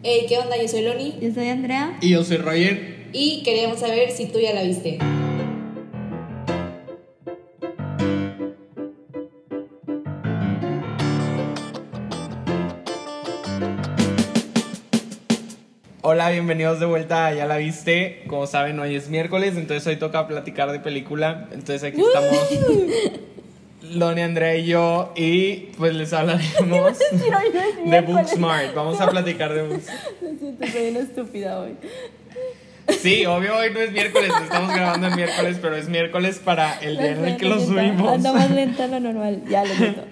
Hey, ¿qué onda? Yo soy Loni. Yo soy Andrea. Y yo soy Roger. Y queríamos saber si tú ya la viste. Hola, bienvenidos de vuelta a Ya la viste. Como saben, hoy es miércoles, entonces hoy toca platicar de película. Entonces aquí estamos Loni, Andrea y yo. Y pues les hablaremos de Booksmart. Vamos a platicar de Booksmart. Me siento soy una estúpida hoy. Sí, obvio, hoy no es miércoles, estamos grabando el miércoles, pero es miércoles para el día en el que lo subimos. Ando más lenta lo normal, ya lo siento.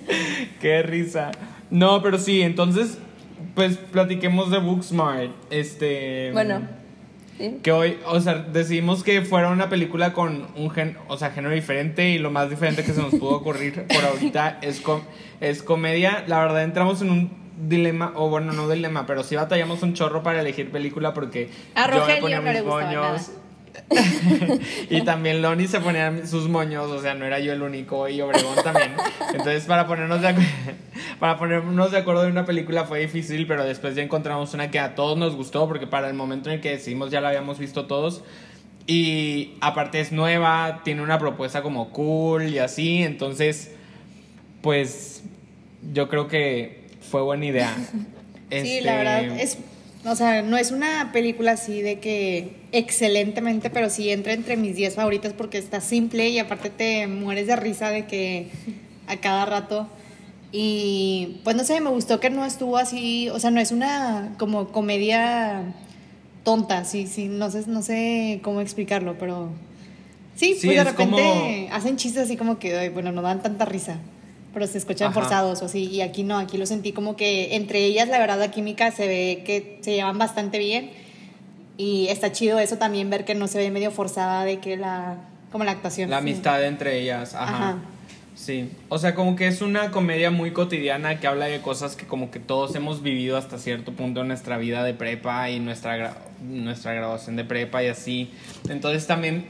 Qué risa. No, pero sí, entonces, pues platiquemos de Booksmart. Este. Bueno, ¿sí? Que hoy, o sea, decidimos que fuera una película con un gen, o sea, género diferente y lo más diferente que se nos pudo ocurrir por ahorita es, com- es comedia. La verdad entramos en un dilema, o bueno, no dilema, pero sí batallamos un chorro para elegir película porque A yo me Rogelio ponía no le mis. y también Loni se ponía sus moños, o sea, no era yo el único y Obregón también. Entonces, para ponernos de para ponernos de acuerdo en una película fue difícil, pero después ya encontramos una que a todos nos gustó porque para el momento en el que decidimos ya la habíamos visto todos. Y aparte es nueva, tiene una propuesta como cool y así, entonces pues yo creo que fue buena idea. Sí, Este, la verdad es, o sea, no es una película así de que excelentemente, pero sí entra entre mis 10 favoritas porque está simple y aparte te mueres de risa de que a cada rato. Y pues no sé, me gustó que no estuvo así, o sea, no es una como comedia tonta, sí, sí, no sé, no sé cómo explicarlo, pero sí, Sí, pues de repente como- hacen chistes así como que, bueno, no dan tanta risa, pero se escuchan Ajá. forzados o así, y aquí no, aquí lo sentí como que entre ellas, la verdad, la química se ve que se llevan bastante bien, y está chido eso también, ver que no se ve medio forzada de que la, como la actuación. La sí. amistad entre ellas, ajá. Ajá. Sí, o sea, como que es una comedia muy cotidiana que habla de cosas que como que todos hemos vivido hasta cierto punto en nuestra vida de prepa y nuestra, nuestra graduación de prepa y así. Entonces también,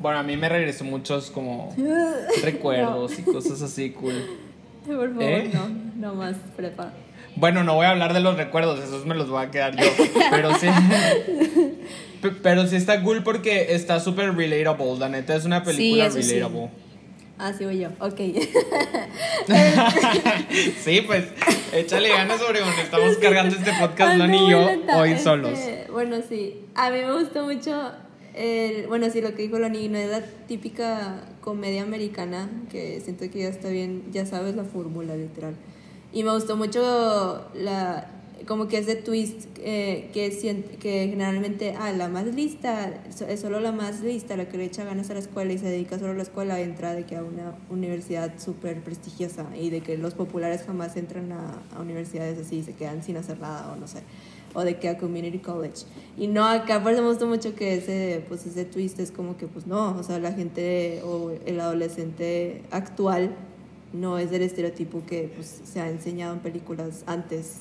bueno, a mí me regresó muchos como recuerdos y cosas así cool. Por favor, ¿Eh? no, no más prepa. Bueno, no voy a hablar de los recuerdos, esos me los voy a quedar yo. Pero sí. Pero sí está cool porque está súper relatable. La neta es una película sí. relatable. Ah, sí, voy yo, ok. Sí, pues échale ganas, Obregón. Estamos cargando este podcast, Ando Loni y yo, hoy este, solos. Bueno, sí. A mí me gustó mucho. El, bueno, sí, lo que dijo Loni, no es la típica comedia americana que siento que ya está bien, ya sabes la fórmula, literal. Y me gustó mucho la como que ese twist eh, que, que generalmente, ah, la más lista, es solo la más lista, la que le echa ganas a la escuela y se dedica solo a la escuela, entra de que a una universidad súper prestigiosa y de que los populares jamás entran a, a universidades así y se quedan sin hacer nada o no sé, o de que a community college. Y no, acá por eso me gustó mucho que ese, pues ese twist es como que, pues no, o sea, la gente o el adolescente actual no es del estereotipo que pues, se ha enseñado en películas antes.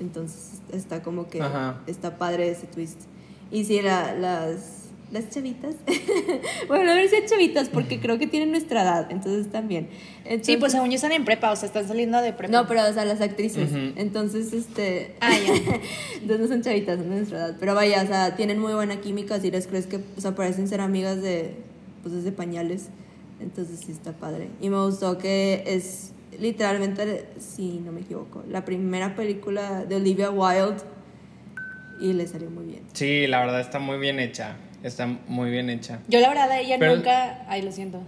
Entonces está como que Ajá. está padre ese twist. Y sí, la- las, las chavitas. bueno, no decir chavitas porque creo que tienen nuestra edad, entonces también. Sí, Entonces- pues según yo están en prepa, o sea, están saliendo de prepa. No, pero o sea, las actrices. Ujú. Entonces, este. Ah, ya. Entonces no son chavitas, son de nuestra edad. Pero vaya, o sea, tienen muy buena química. Si les crees que, o sea, parecen ser amigas de. Pues desde pañales. Entonces sí está padre. Y me gustó que es literalmente, si no me equivoco, la primera película de Olivia Wilde. Y le salió muy bien. Sí, la verdad está muy bien hecha. Está muy bien hecha. Yo la verdad ella Pero- nunca, ay, lo siento.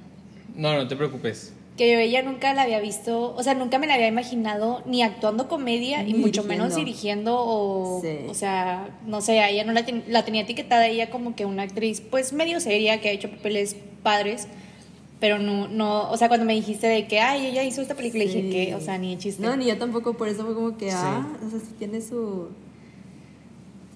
No, no te preocupes. que yo ella nunca la había visto, o sea, nunca me la había imaginado ni actuando comedia y mucho menos dirigiendo. o, Sí. o sea, no sé, a ella no la, ten- la tenía etiquetada ella como que una actriz pues medio seria que ha hecho papeles padres, pero no, no, o sea, cuando me dijiste de que, ay, ella hizo esta película, dije Sí. que, o sea, ni chiste. No, ni yo tampoco, por eso fue como que, Sí. ah, o sea, sí tiene su.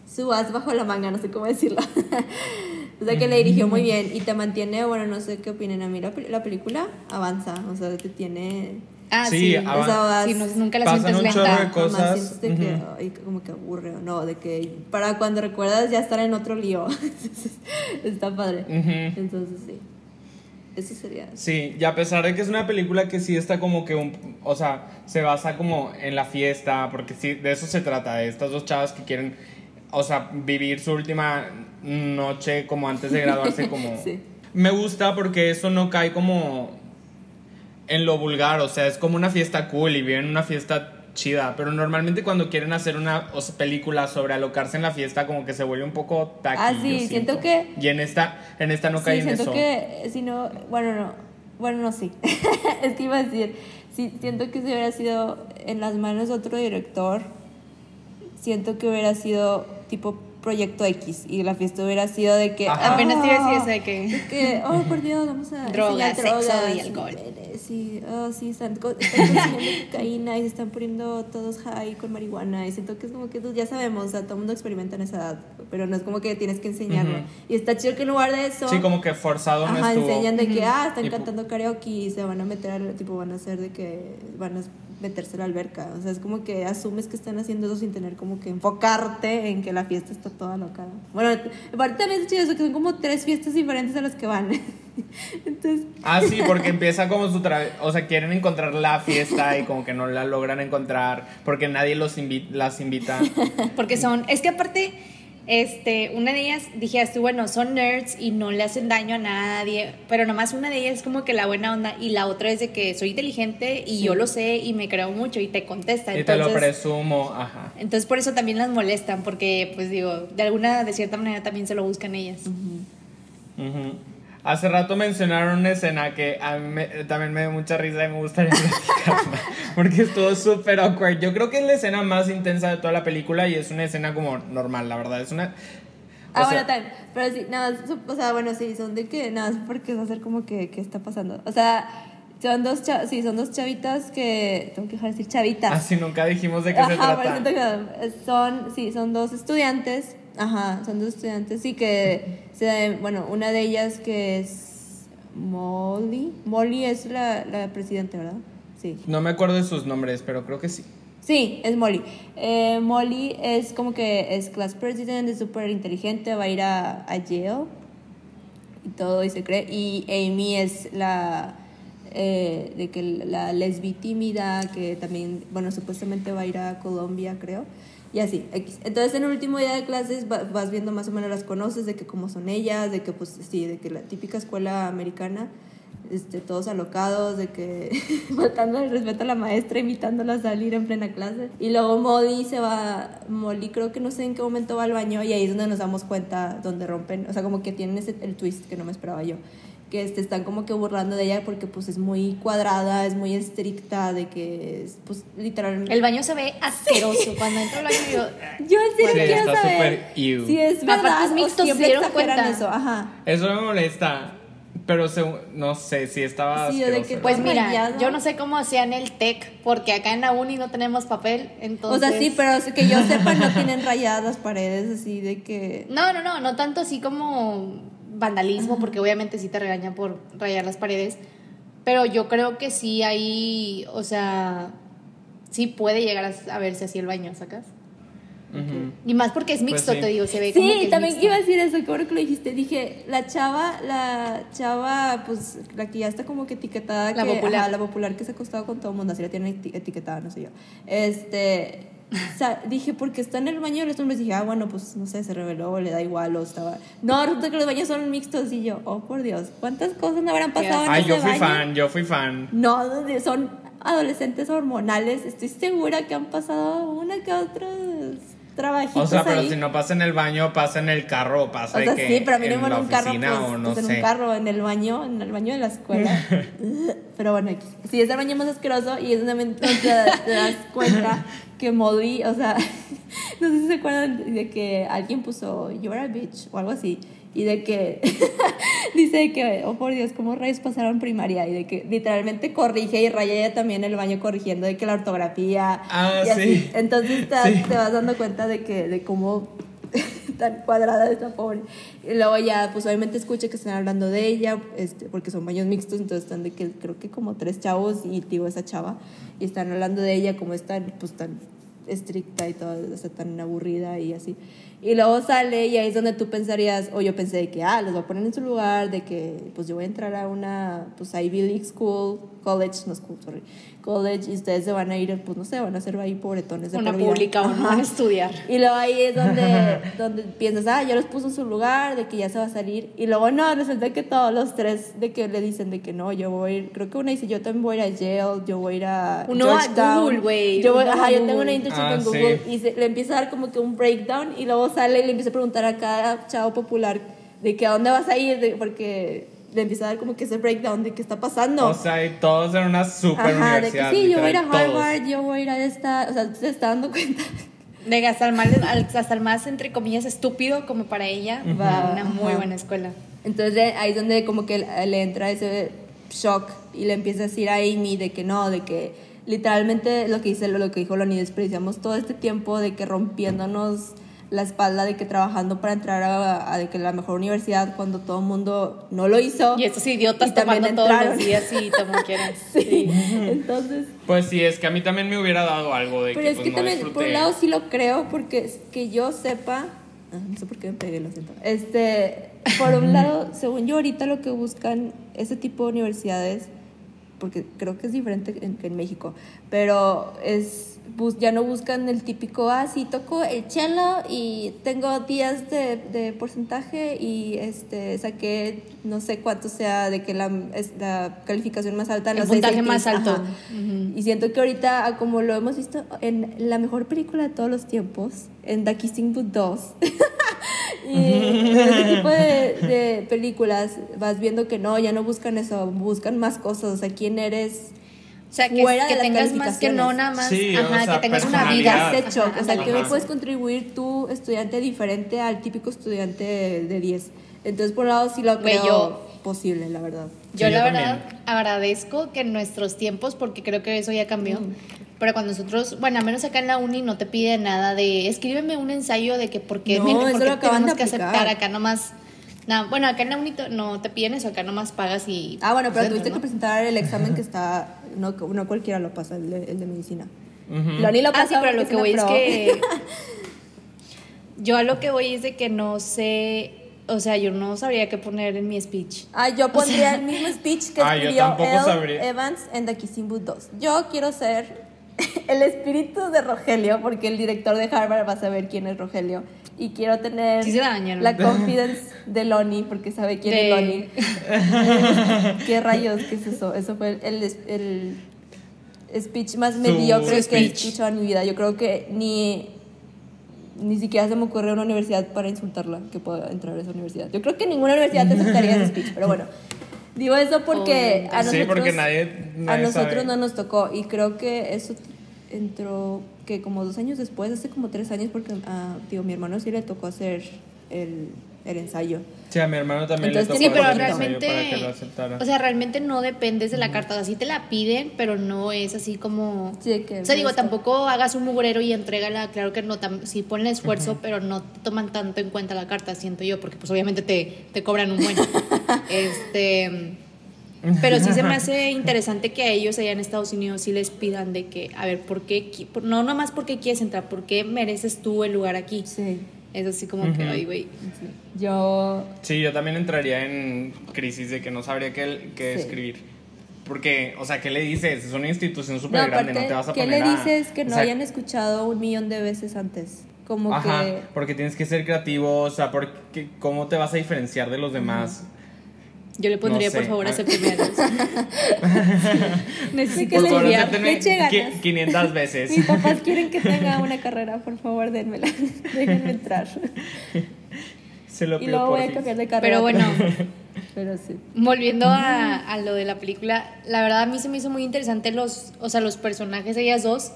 Su as bajo la manga, no sé cómo decirlo. o sea, que le dirigió muy bien y te mantiene, bueno, no sé qué opinen a mí, la, la película avanza, o sea, te tiene. ah, Sí, sí, o sea, vas- sí, no- nunca la Pasan sientes un chorro de lenta. cosas. de que, Ujú. ay, como que aburre o no, de que para cuando recuerdas ya estar en otro lío. Está padre. Ujú. Entonces, sí. Eso sería. Sí, y a pesar de que es una película que sí está como que un, o sea, se basa como en la fiesta, porque sí, de eso se trata, de estas dos chavas que quieren, o sea, vivir su última noche como antes de graduarse, como... Sí. Me gusta porque eso no cae como en lo vulgar, o sea, es como una fiesta cool y viven una fiesta chida, pero normalmente cuando quieren hacer una o sea, película sobre alocarse en la fiesta como que se vuelve un poco tacky. Ah, sí, siento que- Y en esta en esta no cae en siento eso. que si no, bueno, no, bueno, no, sí. es que iba a decir, sí, siento que si hubiera sido en las manos de otro director, siento que hubiera sido tipo Proyecto X y la fiesta hubiera sido de que... Ajá. Apenas te iba a decir "Ah, eso de que- de que, oh, por Dios, vamos a... Drogas, enseñar sexo drogas y alcohol. Sí, oh, sí, están, están consumiendo cocaína y se están poniendo todos high con marihuana y siento que es como que pues, ya sabemos, o sea, todo el mundo experimenta en esa edad, pero no es como que tienes que enseñarlo. Ujú. Y está chido que en lugar de eso... Sí, como que forzado no enseñan de que, ah, están Y cantando karaoke y se van a meter al, tipo, van a hacer de que, van a meterse a la alberca. O sea, es como que asumes que están haciendo eso sin tener como que enfocarte en que la fiesta está toda loca. Bueno, aparte también es chido eso, que son como tres fiestas diferentes a las que van. Entonces, Ah, sí, porque empieza como su tra o sea, quieren encontrar la fiesta y como que no la logran encontrar porque nadie los invi- las invita. Porque son, es que aparte, este, una de ellas, dijeras tú, bueno, son nerds y no le hacen daño a nadie, pero nomás una de ellas es como que la buena onda y la otra es de que soy inteligente y yo lo sé y me creo mucho y te contesta. y te lo Entonces, presumo, ajá. entonces por eso también las molestan, porque pues digo, de alguna, de cierta manera también se lo buscan ellas. Hace rato mencionaron una escena que a mí me- también me dio mucha risa y me gustaría platicarla, porque estuvo súper awkward. Yo creo que es la escena más intensa de toda la película y es una escena como normal, la verdad. Es una... ah, sea, bueno, también. Pero sí, nada, más, o sea, bueno, sí, son de que, nada, más porque va a ser como que, ¿qué está pasando? O sea, son dos, sí, son dos chavitas que, tengo que dejar de decir chavitas. Así nunca dijimos de qué se Ajá, trata. siento que son, sí, son dos estudiantes. Ajá, son dos estudiantes. Sí, que, se, bueno, una de ellas que es Molly. Molly es la, la presidenta, ¿verdad? Sí. No me acuerdo de sus nombres, pero creo que sí. Sí, es Molly. Eh, Molly es como que es class president, es súper inteligente, va a ir a, a Yale y todo y se cree. Y Amy es la eh, de que la lesbi tímida que también, bueno, supuestamente va a ir a Colombia, creo. Y así. Entonces en el último día de clases va- vas viendo más o menos las conoces, de que cómo son ellas, de que pues sí, de que la típica escuela americana, este, todos alocados, de que faltando el respeto a la maestra, invitándola a salir en plena clase. Y luego Molly se va, Molly creo que no sé en qué momento va al baño y ahí es donde nos damos cuenta, donde rompen, o sea, como que tienen ese, el twist que no me esperaba yo. Que este, están como que burlando de ella porque pues es muy cuadrada, es muy estricta, de que es pues literalmente... El baño se ve asqueroso. Cuando entro al baño yo... Yo en serio Sí, quiero está saber si es Aparte verdad es o mixto, siempre ¿se dieron exageran cuenta? eso, ajá. Eso me molesta, pero se- no sé si estaba Sí, de que. Pues mira, yo no sé cómo hacían el TEC, porque acá en la uni no tenemos papel, entonces... O sea, sí, pero que yo sepa no tienen rayadas las paredes así de que... No, no, no, no tanto así como vandalismo, porque obviamente sí te regañan por rayar las paredes, pero yo creo que sí hay, o sea, sí puede llegar a, a verse así el baño, ¿sacas? Y más porque es mixto, sí. te digo, se ve como que Sí, es también mixto. iba a decir eso, que ahora que lo dijiste, dije, la chava, la chava, pues, la que ya está como que etiquetada, La que, popular. ajá, la popular que se ha acostado con todo el mundo, así la tienen eti- etiquetada, no sé yo. Este, o sea, dije, porque está en el baño de los hombres, dije, ah, bueno, pues, no sé, se reveló, o le da igual, o estaba... No, resulta que los baños son mixtos, y yo, oh, por Dios, ¿cuántas cosas no habrán pasado en Ay, ese yo fui baño? fan, yo fui fan. No, son adolescentes hormonales, estoy segura que han pasado una que otros trabajitos O sea, pero ahí. si no pasa en el baño, pasa en el carro, o pasa O sea, de que sí, pero mínimo en en la un carro, oficina pues, o no pues, en un carro, en el baño, en el baño de la escuela. pero bueno, sí, es el baño más asqueroso y es donde te, te das cuenta que Molly, o sea, no sé si se acuerdan de que alguien puso You're a bitch o algo así. Y de que dice que, oh por Dios, ¿cómo rayos pasaron primaria? Y de que literalmente corrige y raya ella también el baño corrigiendo de que la ortografía. Ah, y así. sí. Entonces te, Sí. te vas dando cuenta de que de cómo tan cuadrada esta pobre. Y luego ya, pues obviamente escucha que están hablando de ella, este, porque son baños mixtos, entonces están de que creo que como tres chavos y digo esa chava, y están hablando de ella como están, pues tan estricta y toda o sea, tan aburrida y así. Y luego sale y ahí es donde tú pensarías, o yo pensé de que, ah, los voy a poner en su lugar, de que pues yo voy a entrar a una, pues Ivy League School, college, no school, sorry, college, y ustedes se van a ir, pues no sé, van a ser ahí pobretones de Una por vida. pública o no Ajá. a estudiar. Y luego ahí es donde, donde piensas, ah, ya los puso en su lugar, de que ya se va a salir. Y luego no, resulta que todos los tres de que le dicen de que no, yo voy a ir, creo que una dice, yo también voy a ir a Yale, yo voy a ir a Uno a Georgetown. Google, güey, Yo voy, a ajá, yo tengo una internship Ah, en sí. Google y se- le empieza a dar como que un breakdown y luego sale y le empieza a preguntar a cada chavo popular de que a dónde vas a ir, de- porque le empieza a dar como que ese breakdown de qué está pasando. O sea, y todos en una super Ajá, de que universidad. sí, yo voy a ir a literal, todos. Harvard, yo voy a ir a esta, o sea, se está dando cuenta. De que hasta el, más, hasta el más, entre comillas, estúpido como para ella, va a una muy Ajá. buena escuela. Entonces ahí es donde como que le entra ese shock y le empieza a decir a Amy de que no, de que literalmente lo que dice lo que dijo Loni, desperdiciamos todo este tiempo de que rompiéndonos la espalda de que trabajando para entrar a, a de que la mejor universidad cuando todo el mundo no lo hizo. Y estos idiotas Y también tomando todos los días y como quieran. Sí. Entonces, Pues sí, es que a mí también me hubiera dado algo de pero que es pues, que no también por un lado sí lo creo porque es que yo sepa ah, no sé por qué me pegué lo siento este por un lado según yo ahorita lo que buscan ese tipo de universidades porque creo que es diferente en, que en México pero es bus- ya no buscan el típico ah sí toco el cello y tengo días de, de porcentaje y este saqué no sé cuánto sea de que la, es la calificación más alta El los puntaje SATs. más alto. Y siento que ahorita, ah, como lo hemos visto en la mejor película de todos los tiempos, en The Kissing Booth 2, y ese tipo de, de películas vas viendo que no, ya no buscan eso, buscan más cosas, o sea, quién eres sea, que, fuera de que las tengas más que no nada más, Sí, o ajá, sea, que tengas una ¿qué personalidad. vida. hecho? Ajá, o sea, ajá, ¿qué me Ajá. puedes contribuir tú, estudiante diferente, al típico estudiante de 10? Entonces, por un lado, sí lo Güey, creo yo- posible, la verdad. Yo Sí, la yo verdad también. agradezco que en nuestros tiempos, porque creo que eso ya cambió, pero cuando nosotros, bueno, al menos acá en la uni no te pide nada de escríbeme un ensayo de que por qué, No, mira, por eso qué lo acaban tenemos de que aplicar. aceptar acá nomás. No, bueno, acá en la uni to- no te piden eso, acá nomás pagas y... Ah, bueno, pero pues, tuviste ¿no? que presentar el examen que está. No, no cualquiera lo pasa, el de, el de medicina. Ujú. Loni lo Ah, pasó sí, pero lo que voy es que. Yo a lo que voy es de que no sé. O sea, yo no sabría qué poner en mi speech. Ah, yo pondría el mismo speech que Ah, escribió sabría. Evans en The Kissing Booth 2. Yo quiero ser el espíritu de Rogelio, porque el director de Harvard va a saber quién es Rogelio. Y quiero tener Sí la confidence de Lonnie, porque sabe quién De- es Lonnie. ¿Qué rayos? ¿Qué es eso? Eso fue el, el- speech más mediocre que he escuchado en mi vida. Yo creo que ni, ni siquiera se me ocurrió una universidad para insultarla que pueda entrar a esa universidad. Yo creo que ninguna universidad te aceptaría ese speech, pero bueno. Digo eso porque a Sí, nosotros, porque nadie- a nosotros sabe. no nos tocó y creo que eso entró que como dos años después, hace como tres años, porque a digo, mi hermano sí le tocó hacer el, el ensayo. Sí, a mi hermano también Entonces, le Sí, tocó pero hacer el ensayo realmente. para que lo aceptara. O sea, realmente no dependes de la carta. O sea, sí te la piden, pero no es así como. Sí, que O sea, digo, tampoco hagas un mugrero y entrégala. Claro que no, tam- sí ponen esfuerzo, pero no te toman tanto en cuenta la carta, siento yo, porque pues obviamente te, te cobran un buen. este. Pero sí se me hace interesante que a ellos allá en Estados Unidos sí les pidan de que, a ver, ¿por qué? no nomás porque quieres entrar, ¿por qué mereces tú el lugar aquí? Sí. Es así como que, Ujú. ay, güey. sí. Yo Sí, yo también entraría en crisis de que no sabría qué, qué Sí. escribir. Porque, o sea, ¿qué le dices? Es una institución No, súper grande, aparte, no te vas a ¿qué poner le a- dices que o no sea, hayan escuchado un millón de veces antes? Como Ajá, que... porque tienes que ser creativo, o sea, porque, ¿cómo te vas a diferenciar de los demás? Yo le pondría, No sé. por favor, a. Necesito que le eche ganas. 500 veces. Mis papás quieren que tenga una carrera, por favor, denmela. Déjenme entrar. Se lo Y pido luego voy a cambiar de carrera. Pero bueno, Pero sí. volviendo a, a lo de la película, la verdad a mí se me hizo muy interesante los, o sea, los personajes ellas dos,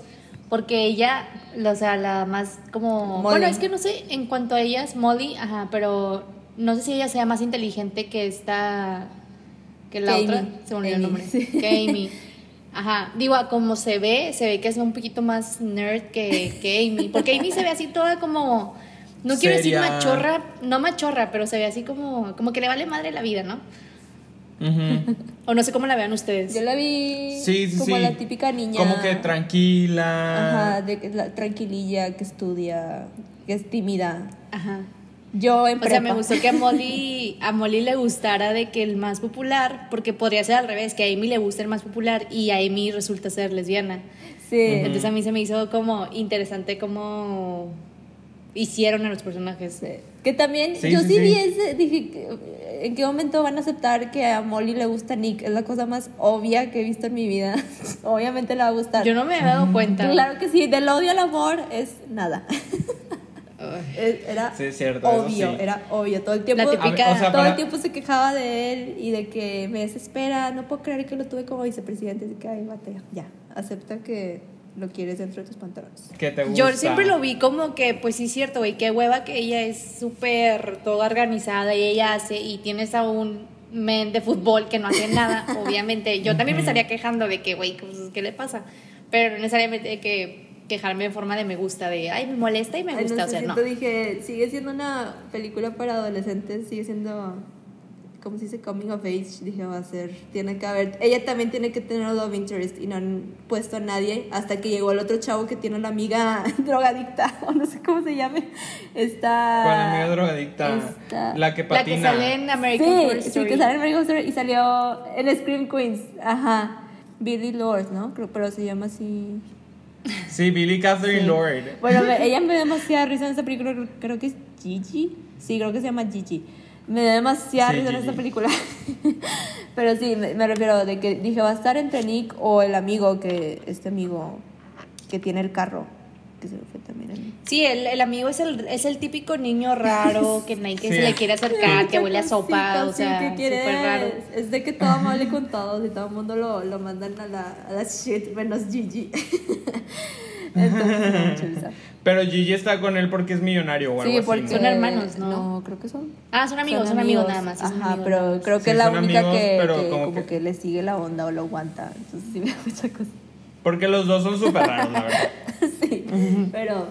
porque ella, o sea, la más como... Molly. Bueno, es que no sé, en cuanto a ellas, Molly, ajá, pero no sé si ella sea más inteligente que esta, que la Que otra, Amy. se me olvidó el Amy, nombre, sí. que Amy. Ajá, digo, a como se ve, se ve que es un poquito más nerd que, que Amy, porque Amy se ve así toda como, no quiero decir machorra, no machorra, pero se ve así como, como que le vale madre la vida, ¿no? Ujú. O no sé cómo la vean ustedes. Yo la vi Sí, sí, como sí. la típica niña. Como que tranquila. Ajá, de la tranquililla, que estudia, que es tímida. Ajá. Yo en O sea, me gustó que a Molly, a Molly le gustara de que el más popular, porque podría ser al revés, que a Amy le gusta el más popular y a Amy resulta ser lesbiana. Sí. Entonces a mí se me hizo como interesante cómo hicieron a los personajes. Sí. Que también, Sí, yo sí, sí, vi ese, dije, que- ¿en qué momento van a aceptar que a Molly le gusta Nick? Es la cosa más obvia que he visto en mi vida. Obviamente le va a gustar. Yo no me había dado cuenta. Claro que sí, del odio al amor es nada. Era Sí, cierto, obvio, sí. era obvio. Todo el tiempo, La típica- o sea, todo para- el tiempo se quejaba de él y de que me desespera. No puedo creer que lo tuve como vicepresidente. Así que, ay, bate, ya. Acepta que lo quieres dentro de tus pantalones. Que te gusta. Yo siempre lo vi como que, pues sí es cierto, güey, qué hueva que ella es súper toda organizada y ella hace, y tienes a un men de fútbol que no hace nada, obviamente. Yo también me estaría quejando de que, güey, pues, ¿qué le pasa? Pero no necesariamente de que quejarme en forma de me gusta, de, ay, me molesta y me Ay, gusta, no o sé, sea, no. dije, sigue siendo una película para adolescentes, sigue siendo, ¿cómo se dice? Coming of age, dije, va a ser, tiene que haber, ella también tiene que tener love interest y no han puesto a nadie hasta que llegó el otro chavo que tiene una amiga drogadicta, o no sé cómo se llame, está... Con la amiga drogadicta. Está- La que La patina. que sale en American Sí, Horror sí, Story. que sale en American Horror Story y salió en Scream Queens, ajá, Billy Lord, ¿no? Creo, pero se llama así... Sí, Billy Catherine Sí. Lord. Bueno, me- ella me da demasiada risa en esa película, creo, que es Gigi. Sí, creo que se llama Gigi. Me da demasiada Sí, risa en Gigi. esta película. Pero sí, me, me refiero de que dije, va a estar entre Nick o el amigo que, este amigo que tiene el carro, que se me fue también Sí, el, el amigo es el, es el típico niño raro que nadie que Sí. se le quiere acercar, que huele a sopa, o sí, sea, que quiere- súper raro. Es de que todo amable con todos y todo el mundo lo, lo mandan a la, a la shit, menos Gigi. Entonces. Pero Gigi está con él porque es millonario o algo Sí, así. porque ¿no? Son hermanos, ¿no? No, creo que son. Ah, son amigos, son, amigos, nada más. Ajá, amigos pero creo que Sí, es la única amigos, que, pero que como como, que- que... le sigue la onda o lo aguanta. Entonces sí me da mucha cosa. Porque los dos son súper raros, la verdad. sí, pero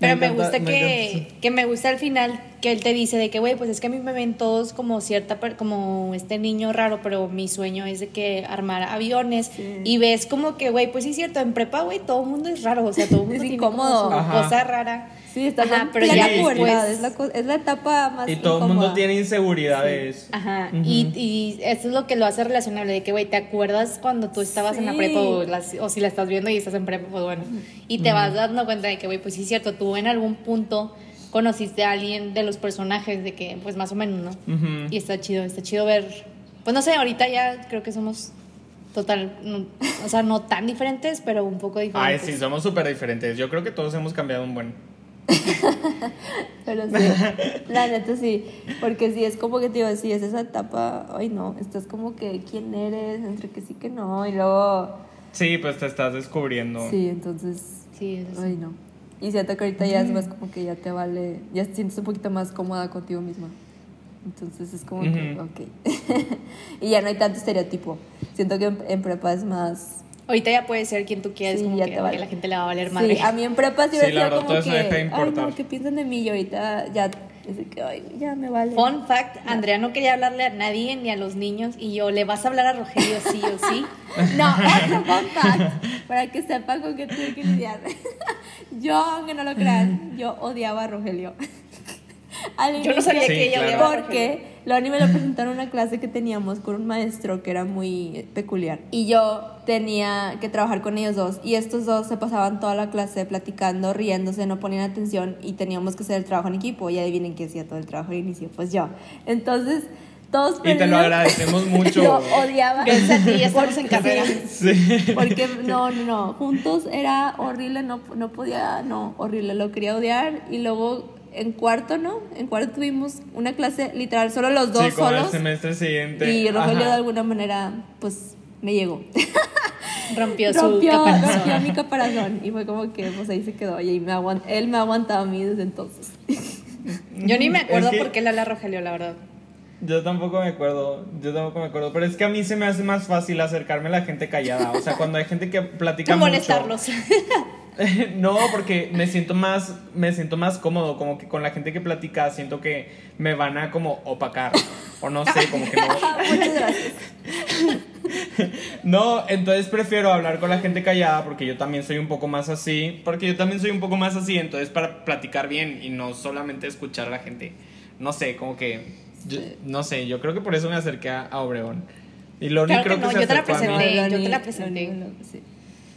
Pero Me me, encanta- gusta me que, que me gusta al final que él te dice de que, güey, pues es que a mí me ven todos como cierta, como este niño raro, pero mi sueño es de que armar aviones. Sí. Y ves como que, güey, pues sí es cierto, en prepa, güey, todo el mundo es raro, o sea, todo el mundo Es tiene incómodo. como su Ajá. cosa rara. sí, está Ajá, pero ya pubertad, es, la, es la etapa más Y todo el mundo incómoda. tiene inseguridades. Ajá, Ujú. y, y eso es lo que lo hace relacionable, de que, güey, ¿te acuerdas cuando tú estabas en la Sí. prepa o, las- o si la estás viendo y estás en prepa, pues bueno, y te vas dando cuenta de que, güey, pues sí es cierto, tú en algún punto conociste a alguien de los personajes, de que, pues más o menos, ¿no? Ujú. Y está chido, está chido ver, pues no sé, ahorita ya creo que somos total, no- o sea, no tan diferentes, pero un poco Ay, diferentes. sí, somos súper diferentes. Yo creo que todos hemos cambiado un buen. Pero sí, la neta sí, porque sí, es como que te digo, sí, es esa etapa, ay no, estás como que, ¿quién eres? Entre que sí que no, y luego, Sí, pues te estás descubriendo. sí, entonces, Sí, eso sí. ay no. Y siento que ahorita ya es más como que ya te vale, ya te sientes un poquito más cómoda contigo misma. Entonces es como que, Ujú. ok. y ya no hay tanto estereotipo. Siento que en, en prepa es más... Ahorita ya puedes ser quien tú quieras, Sí, como ya que te vale. a la gente le va a valer madre. Sí, a mí en prepa sí, Sí, la verdad, como todo eso que, deja de ay no, ¿qué piensan de mí? Y ahorita ya, es que, ay, ya me vale. Fun fact, Andrea no quería hablarle a nadie ni a los niños y yo, ¿le vas a hablar a Rogelio sí o sí? No, otro fun fact, para que sepan con qué tuve que lidiar. Yo, aunque no lo crean, yo odiaba a Rogelio. Al Yo no sabía Sí, que ella odiaba. Porque Loni me lo presentaron en una clase que teníamos con un maestro que era muy peculiar. Y yo tenía que trabajar con ellos dos. Y estos dos se pasaban toda la clase platicando, riéndose, no ponían atención. Y teníamos que hacer el trabajo en equipo. Y adivinen quién hacía todo el trabajo al inicio. Pues yo. Entonces, todos Y te lo perdidos. agradecemos mucho. Yo odiaba. Gracias a ti, estamos en Porque- carrera. Sí. porque no, no, no, juntos era horrible, no, no podía, no, horrible, lo quería odiar y luego en cuarto, ¿no? En cuarto tuvimos una clase literal, solo los dos sí, como el solos semestre siguiente. y Rogelio Ajá. de alguna manera, pues, me llegó. Rompió, su rompió, caparazón. rompió mi caparazón y fue como que, pues ahí se quedó y me aguant él me ha aguantado a mí desde entonces. Yo ni me acuerdo Es que- por qué le habla Rogelio, la verdad. Yo tampoco me acuerdo, yo tampoco me acuerdo, pero es que a mí se me hace más fácil acercarme a la gente callada, o sea, cuando hay gente que platica mucho. molestarlos. no, porque me siento más, me siento más cómodo, como que con la gente que platica siento que me van a como opacar, o no sé, como que no. Muchas gracias. No, entonces prefiero hablar con la gente callada porque yo también soy un poco más así, porque yo también soy un poco más así, entonces para platicar bien y no solamente escuchar a la gente. No sé, como que, yo- no sé, yo creo que por eso me acerqué a, a Obregón. Y Loni Claro que creo que, no, se yo te la acercó a mí. presenté. yo te la presenté. sí.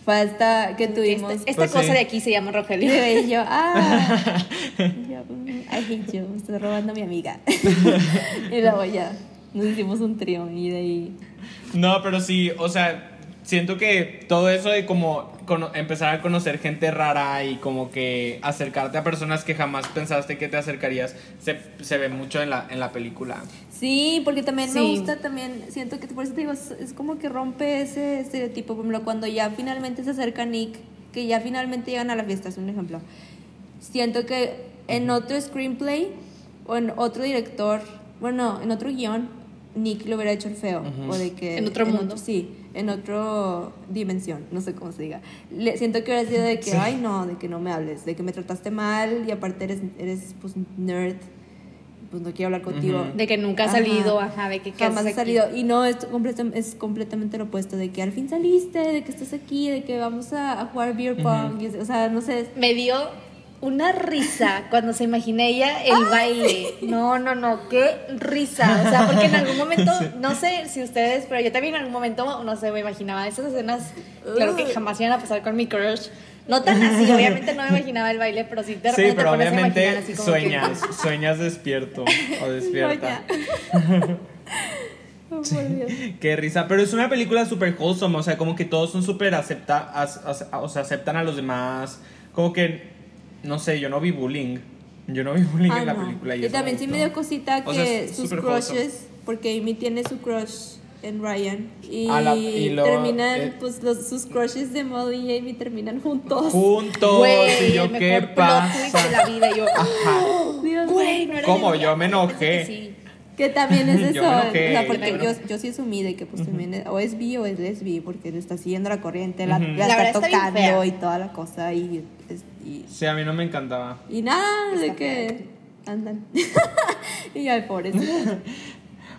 Fue hasta que tuvimos. Esta, esta Pues cosa sí. de aquí se llama Rogelio. Y yo, ah, yo, I hate you, me estás robando a mi amiga. y luego ya, nos hicimos un trío y de ahí. No, pero sí, o sea, siento que todo eso de como empezar a conocer gente rara y como que acercarte a personas que jamás pensaste que te acercarías, se, se ve mucho en la, en la película. Sí, porque también me Sí. gusta, también siento que por eso te digo, es, es como que rompe ese estereotipo. Por ejemplo, cuando ya finalmente se acerca Nick, que ya finalmente llegan a la fiesta, es un ejemplo. Siento que en otro screenplay o en otro director, bueno, en otro guion, Nick lo hubiera hecho el feo. O de que. En otro mundo. sí, en otra dimensión, no sé cómo se diga. Le- siento que hubiera sido de que, ay, no, de que no me hables, de que me trataste mal y aparte eres, eres pues, nerd, pues no quiero hablar contigo. Ujú. De que nunca ha Ajá. salido, ajá, de que ¿qué Jamás haces ha aquí? salido. Y no, es, es completamente lo opuesto, de que al fin saliste, de que estás aquí, de que vamos a, a jugar beer pong. y es- o sea, no sé. Me dio una risa cuando se imaginé ella el baile. No, no, no, qué risa. O sea, porque en algún momento, no sé si ustedes, pero yo también en algún momento, no sé, me imaginaba esas escenas, claro que jamás iban a pasar con mi crush. No tan así, obviamente no me imaginaba el baile, pero sí de repente Sí, te pero pones a obviamente imaginar así como que- sueñas, sueñas despierto o despierta. Oh, por Dios. Qué risa, pero es una película súper wholesome, o sea, como que todos son súper acepta, as- as- o sea, aceptan a los demás, como que, no sé, yo no vi bullying, yo no vi bullying Ah, en la no. película. Y, Y también sí me dio cosita O que sea, es sus crushes, wholesome. porque Amy tiene su crush en Ryan. Y, la- y luego, terminan, eh, pues los, sus crushes de Molly y Amy terminan juntos. Juntos, Güey, y yo, ¿qué pasa? de la vida. y yo, Ajá. Dios mío. güey, no de Yo me enojé. que sí. Que también es eso, Yo o sea, porque yo yo, sí asumí de que pues también es- o es bi o es lesbi, porque le está siguiendo la corriente, la, Ujú. la La está está tocando fea. y toda la cosa y, y, Sí, a mí no me encantaba. y nada, de Está que andan. y ay, pobres.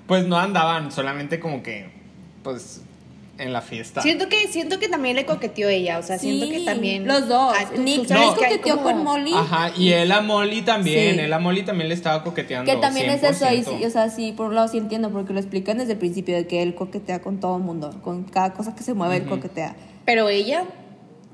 Pues no andaban, solamente como que, pues, en la fiesta. Siento que, siento que también le coqueteó ella, o sea, siento que Sí, también... Los dos. Ah, tú- tú Nick, que hay coqueteó como- con Molly. Ajá, y él a Molly también, Sí. él a Molly también le estaba coqueteando. Que también es eso, ahí 100%. sí, o sea, sí, por un lado sí entiendo, porque lo explican desde el principio, de que él coquetea con todo el mundo, con cada cosa que se mueve, él coquetea. Pero ella,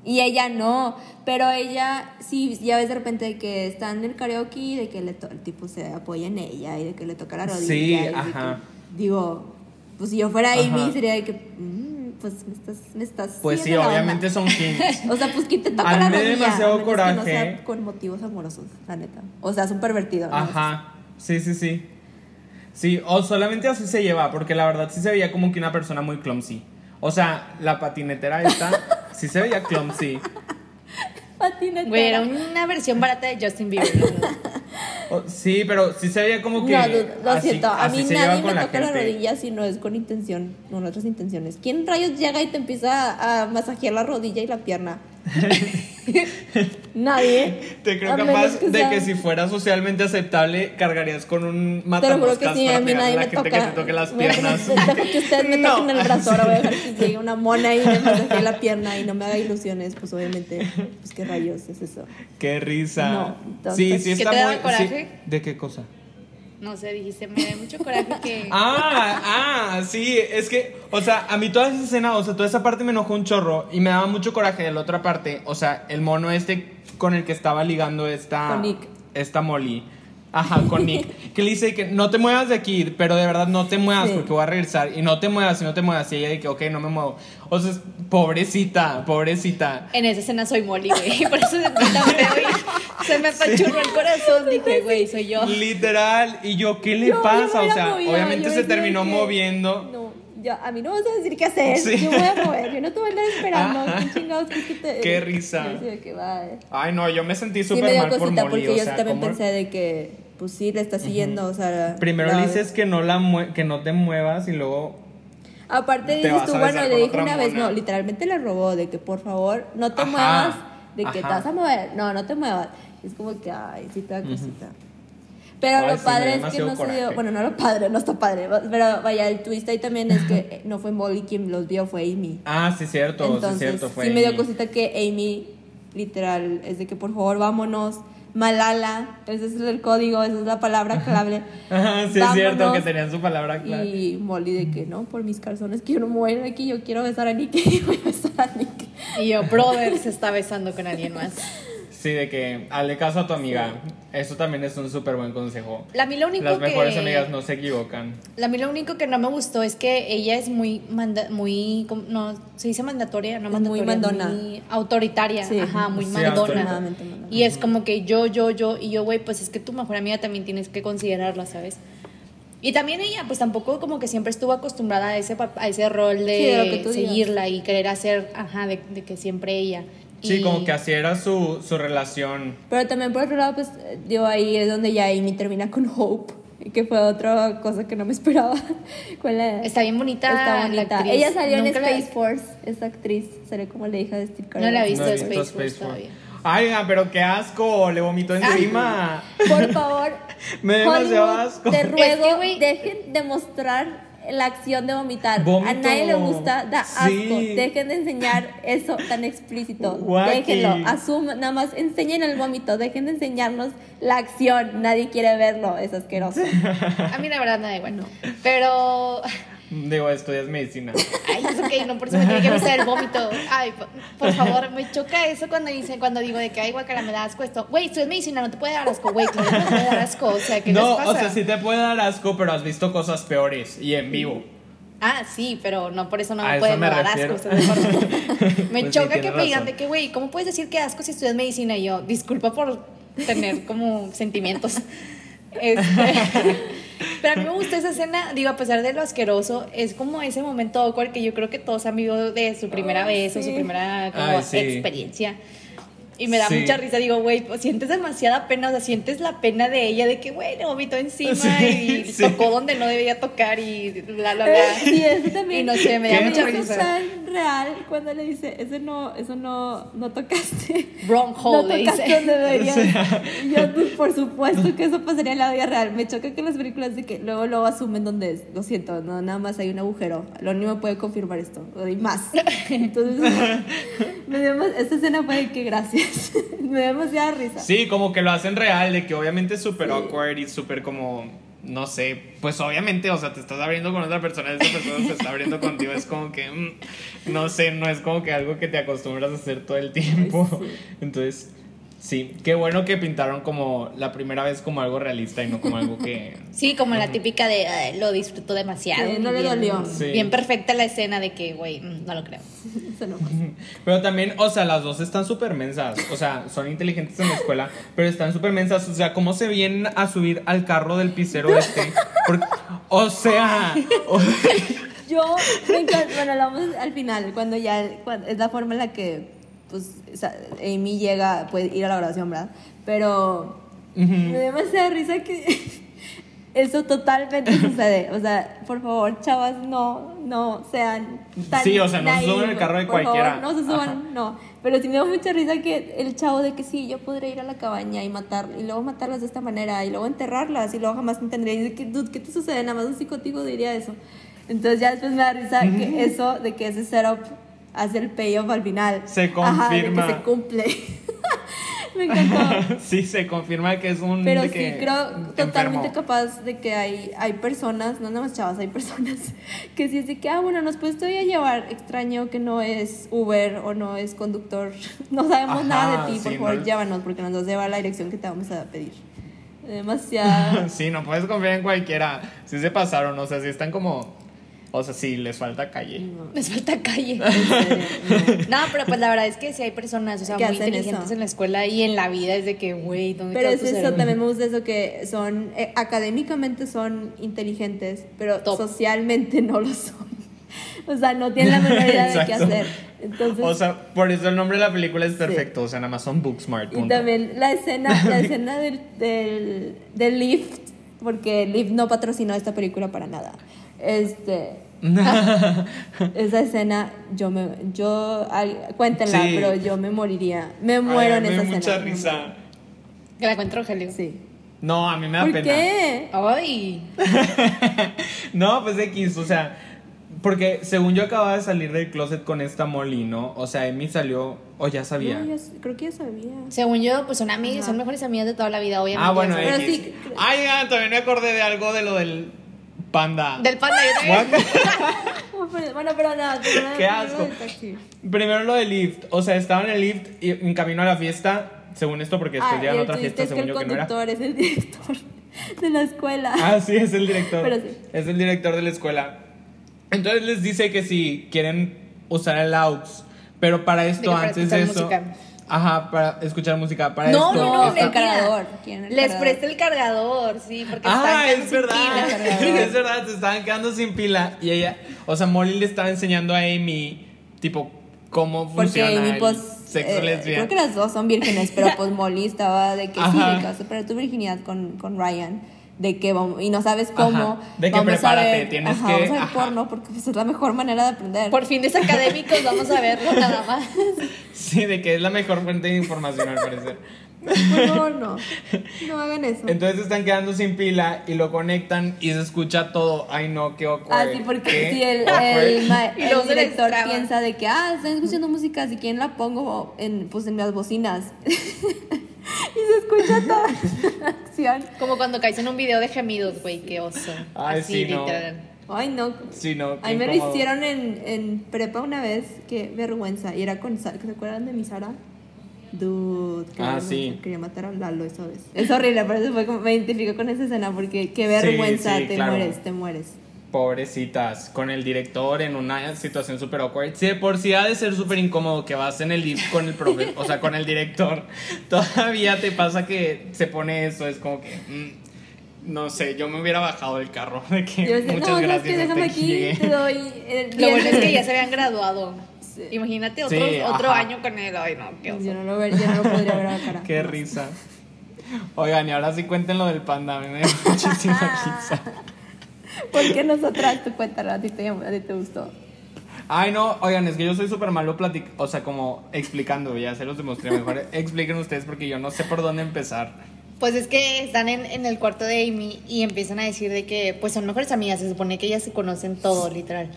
Y ella no, pero ella sí, ya ves de repente de que está en el karaoke, de que le to- el tipo se apoya en ella y de que le toca la rodilla. Sí, y que, ajá. digo, pues si yo fuera Amy sería de que, mm, pues me estás, me estás Pues sí, obviamente onda. son kings. O sea, pues que te toca la rodilla. demasiado menos que no coraje. sea con motivos amorosos, la neta. O sea, es un pervertido. ¿no? Ajá, sí, sí, sí. Sí, o solamente así se lleva, porque la verdad sí se veía como que una persona muy clumsy. O sea, la patinetera esta sí se veía clumsy. Patinetera. güey, era una versión barata de Justin Bieber. sí, pero sí se veía como que. No, dude, lo así- siento. A mí nadie me toca la rodilla si no es con intención, con otras intenciones. ¿Quién rayos llega y te empieza a masajear la rodilla y la pierna? nadie. Te creo A capaz que de sea- que si fuera socialmente aceptable, cargarías con un Te lo juro matamoscas que sí, para a mí nadie a la me gente toca. que te toque las piernas. dejar que ustedes me No. toquen el brazo, ahora voy a dejar que llegue una mona y me masajee la pierna y no me haga ilusiones, pues obviamente, pues qué rayos es eso. Qué risa. No, entonces- sí, sí ¿Qué está te daba muy. coraje? sí. ¿De qué cosa? No sé, dijiste, me da mucho coraje que... Ah, ah, sí, es que, o sea, a mí toda esa escena, o sea, toda esa parte me enojó un chorro y me daba mucho coraje de la otra parte, o sea, el mono este con el que estaba ligando esta Con Nick. esta Molly. Ajá, con Nick. Que le dice que no te muevas de aquí, pero de verdad no te muevas Sí. porque voy a regresar. Y no te muevas, y no te muevas. Y ella dice ok, no me muevo. O sea, pobrecita, pobrecita. En esa escena soy Molly, güey. Por eso feo y se me apachurró el corazón. Dije, güey, soy yo. Literal. Y yo, ¿qué le Yo- pasa? me o sea, obviamente se terminó que- moviendo. No, yo, a mí no vas a decir qué hacer. Sí. Yo voy a mover. Yo no te voy a andar esperando. ¿Qué chingados que te- Qué risa. Que. Ay, no, yo me sentí Sí súper dio mal por Molly. porque o yo sea, también ¿cómo- pensé de que, pues sí, le está siguiendo, o sea. Primero le dices que no, la mue- que no te muevas y luego... Aparte Te dices tú, bueno, le dije una vez, no, literalmente le robó de que por favor no te Ajá. muevas de que te vas a mover, no, no te muevas. Es como que, ay, sí te da cosita. Pero Ay, lo sí, padre es que no se dio, bueno, no lo padre, no está padre, pero vaya, el twist ahí también es que no fue Molly quien los vio, fue Amy. Ah, sí, cierto, sí, Entonces, cierto. Fue sí me dio Amy. cosita que Amy, literal, es de que por favor vámonos. Malala, ese es el código, esa es la palabra clave. Sí, es cierto que tenían su palabra clara. Y Molly de que no, por mis calzones quiero mover aquí, yo quiero besar a Nick y voy a besar a Nick. Y yo, brother, se está besando con alguien más. Sí, de que hazle caso a tu amiga. Eso también es un súper buen consejo. La, a mí lo único Las mejores que... amigas no se equivocan. A mí lo único que no me gustó es que ella es muy, manda- muy, no, se dice mandatoria, no Es muy mandatoria, mandona. muy autoritaria, Sí. ajá, muy Sí, mandona. Y es como que yo, yo, yo, y yo, güey, pues es que tu mejor amiga también tienes que considerarla, ¿sabes? Y también ella, pues tampoco como que siempre estuvo acostumbrada a ese, a ese rol de, Sí, de lo que tú digas. seguirla y querer hacer, ajá, de, de que siempre ella. Sí, Y- como que así era su, su relación. Pero también por otro lado, pues, digo, ahí es donde ya Amy termina con Hope, que fue otra cosa que no me esperaba. La- Está bien bonita Está la bonita. actriz. Ella salió en Nunca la- Space Force, esta actriz, salió como la hija de Steve No la he Carell. visto. No Space Force todavía. Ay, pero qué asco, le vomitó encima. Por favor, Me da demasiado asco. te Es ruego, que, güey- dejen de mostrar la acción de vomitar. A nadie le gusta, da asco. Sí. Dejen de enseñar eso tan explícito. Déjenlo, asuman, nada más enseñen el vómito, dejen de enseñarnos la acción. Nadie quiere verlo, es asqueroso. A mí la verdad me da igual. Pero Digo, estudias medicina. Ay, es ok, no por eso me tiene que gustar el vómito. Ay, por, por favor, me choca eso cuando dicen, cuando digo de que ay, guacala, me da asco esto. Güey, estudias medicina, no te puede dar asco, güey, claro que no te puede dar asco. O sea, ¿qué No, les pasa? o sea, sí te puede dar asco, pero has visto cosas peores y en vivo. Ah, sí, pero no por eso no A me pueden me dar refiero. asco. me Pues sí, choca que tienes me digan de que, güey, ¿cómo puedes decir que asco si estudias medicina? Y yo, disculpa por tener como sentimientos. Este, pero a mí me gusta esa escena, digo, a pesar de lo asqueroso, es como ese momento awkward que yo creo que todos han vivido de su primera Ay, vez o su primera como, Ay, sí. experiencia. Y me da Sí. mucha risa, digo, güey, pues, sientes demasiada pena, o sea, sientes la pena de ella, de que, güey, le vomitó encima Sí, y sí. tocó donde no debía tocar y bla, bla, bla. Sí, eso también. Y no sé, me da mucha risa. Real cuando le dice, ese no, eso no, no tocaste. Wrong hole, no le dice. donde deberías. Yo, pues, por supuesto que eso pasaría en la vida real. Me choca que las películas de que luego luego asumen dónde es. Lo siento, no, nada más hay un agujero. Lo único me puede confirmar esto. Y más. Entonces, me dio más- esta escena fue de que gracias. me dio demasiada risa. Sí, como que lo hacen real, de que obviamente es súper awkward y súper como, no sé, pues obviamente, o sea, te estás abriendo con otra persona, esa persona se está abriendo contigo, es como que, mm, no sé, no es como que algo que te acostumbras a hacer todo el tiempo. Entonces, sí, qué bueno que pintaron como la primera vez como algo realista y no como algo que... Sí, como la típica de "Ay, lo disfrutó demasiado. Sí, no le bien, dolió. Sí. Bien perfecta la escena de que, güey, mm, no lo creo. Pero también, o sea, las dos están súper mensas. O sea, son inteligentes en la escuela, pero están súper mensas. O sea, ¿cómo se vienen a subir al carro del pisero este? Porque- o sea, o- Yo me encanta, bueno, lo vamos al final, cuando ya, cuando- es la forma en la que, pues, o sea, Amy llega, puede ir a la graduación, ¿verdad? Pero me da demasiada risa que eso totalmente sucede. O sea, por favor, chavas, no, no sean tan Sí, o sea, no se suban al carro de por favor, cualquiera. no se suban, Ajá. no. Pero sí me da mucha risa que el chavo de que sí, yo podré ir a la cabaña y matar, y luego matarlas de esta manera, y luego enterrarlas, y luego jamás entendería. Y que, dude, ¿qué te sucede? Nada más un psicótico diría eso. Entonces ya después me da risa que eso, de que ese setup hace el payoff al final. Se Ajá, confirma. que se cumple. me encantó. sí, se confirma que es un... Pero de sí, que creo totalmente enfermo. capaz de que hay, hay personas, no nada más chavas, hay personas que sí es de que, ah, bueno, nos puedes todavía llevar, extraño que no es Uber o no es conductor, no sabemos Ajá, nada de ti, por sí, favor, no- llévanos porque nos vas a llevar la dirección que te vamos a pedir. Demasiado. Sí, no puedes confiar en cualquiera. Si se pasaron, o sea, si están como... O sea, sí, les falta calle. Les falta calle. No. No, pero pues la verdad es que sí hay personas, o sea, muy inteligentes eso. en la escuela y en la vida es de que, güey, ¿dónde Pero es eso, también me gusta eso que son, eh, académicamente son inteligentes, pero Top. socialmente no lo son. O sea, no tienen la menor idea de qué hacer. Entonces, O sea, por eso el nombre de la película es perfecto. O sea, nada más son book smart. y punto. también la escena, la escena del, del, del Lyft, porque Lyft no patrocinó esta película para nada. Este, Esa escena, yo me. Yo, al- cuéntenla, Sí. pero yo me moriría. Me muero Ay, en me esa escena. mucha risa. Que la encuentro Rogelio. Sí. No, a mí me da ¿Por pena. qué? Ay. No, pues X, o sea, porque según yo acababa de salir del closet con esta Molly, ¿no? O sea, Emi salió, o ya sabía. No, ya s- creo que ya sabía. Según yo, pues son amigas, Ajá. son mejores amigas de toda la vida, obviamente. ah, bueno, ya sabes. Pero X. sí, Ay, ah, también me acordé de algo de lo del panda. Del panda, yo también. Pero- Bueno, pero no. primero- Qué asco. Primero lo del lift, o sea, estaba en el lift y en camino a la fiesta, según esto, porque después Ah, llegan y a el otra fiesta, según el yo que no era. conductor es el director de la escuela. Ah, sí, es el director. Pero sí. Es el director de la escuela. Entonces les dice que si quieren usar el AUX, pero para esto, para antes de eso. música. Ajá, para escuchar música. Para No, esto, no, no, el cargador. ¿Quién el Les cargador? presta el cargador, sí, porque Ah, están es sin verdad. pila. es verdad, se estaban quedando sin pila. Y ella, o sea, Molly le estaba enseñando a Amy, tipo, cómo Porque funciona Amy, el pues. sexo eh, lesbiano. Creo que las dos son vírgenes, pero pues Molly estaba de que sí, Ajá. de que vas a perder tu virginidad con, con Ryan. De que vamos, y no sabes cómo. Ajá. De que vamos prepárate, a ver, tienes ajá, que- Vamos a ver ajá. porno porque pues, es la mejor manera de aprender. Por fines académicos, vamos a verlo nada más. Sí, de que es la mejor fuente de información, al parecer. Por favor, no. No hagan eso. Entonces están quedando sin pila y lo conectan y se escucha todo. Ay, no, qué awkward. Ah, sí, porque Qué si el, el, el les director piensa de que, ah, están escuchando música, si quieren la pongo en, pues, en las bocinas. Escucha toda la acción. Como cuando caes en un video de gemidos, güey, qué oso. Ay, Así, sí, no. literal. Ay, no. Sí, no. A mí me lo hicieron en, en prepa una vez, qué vergüenza. Y era con Sara, ¿se acuerdan de mi Sara? Dude, qué Ah, sí. Quería matar a Lalo esa vez. Es horrible, pero eso fue como, me identifico con esa escena porque qué vergüenza, sí, te claro. mueres, te mueres. Pobrecitas, con el director en una situación súper awkward. Sí, de por sí ha de ser súper incómodo que vas en el con el profe, o sea, con el director. Todavía te pasa que se pone eso, es como que. mm, no sé, yo me hubiera bajado del carro. De que Yo muchas no, ¿sabes gracias. hasta aquí aquí, llegué". te doy el Lo bueno es que ya se habían graduado. Imagínate otro, Sí, otro año con él. Ay, no, qué oso. Yo no lo, ver, yo no lo podría ver a la cara. Qué risa. Oigan, y ahora sí cuenten lo del panda. A mí me dio muchísima risa. ¿Por qué nosotras tú cuéntala? A ti te, a ti te gustó. Ay, no, oigan, es que yo soy súper malo platic o sea, como explicando, ya se los demostré mejor. Expliquen ustedes porque yo no sé por dónde empezar. Pues es que están en, en el cuarto de Amy y empiezan a decir de que pues son mejores amigas, se supone que ellas se conocen todo, literal.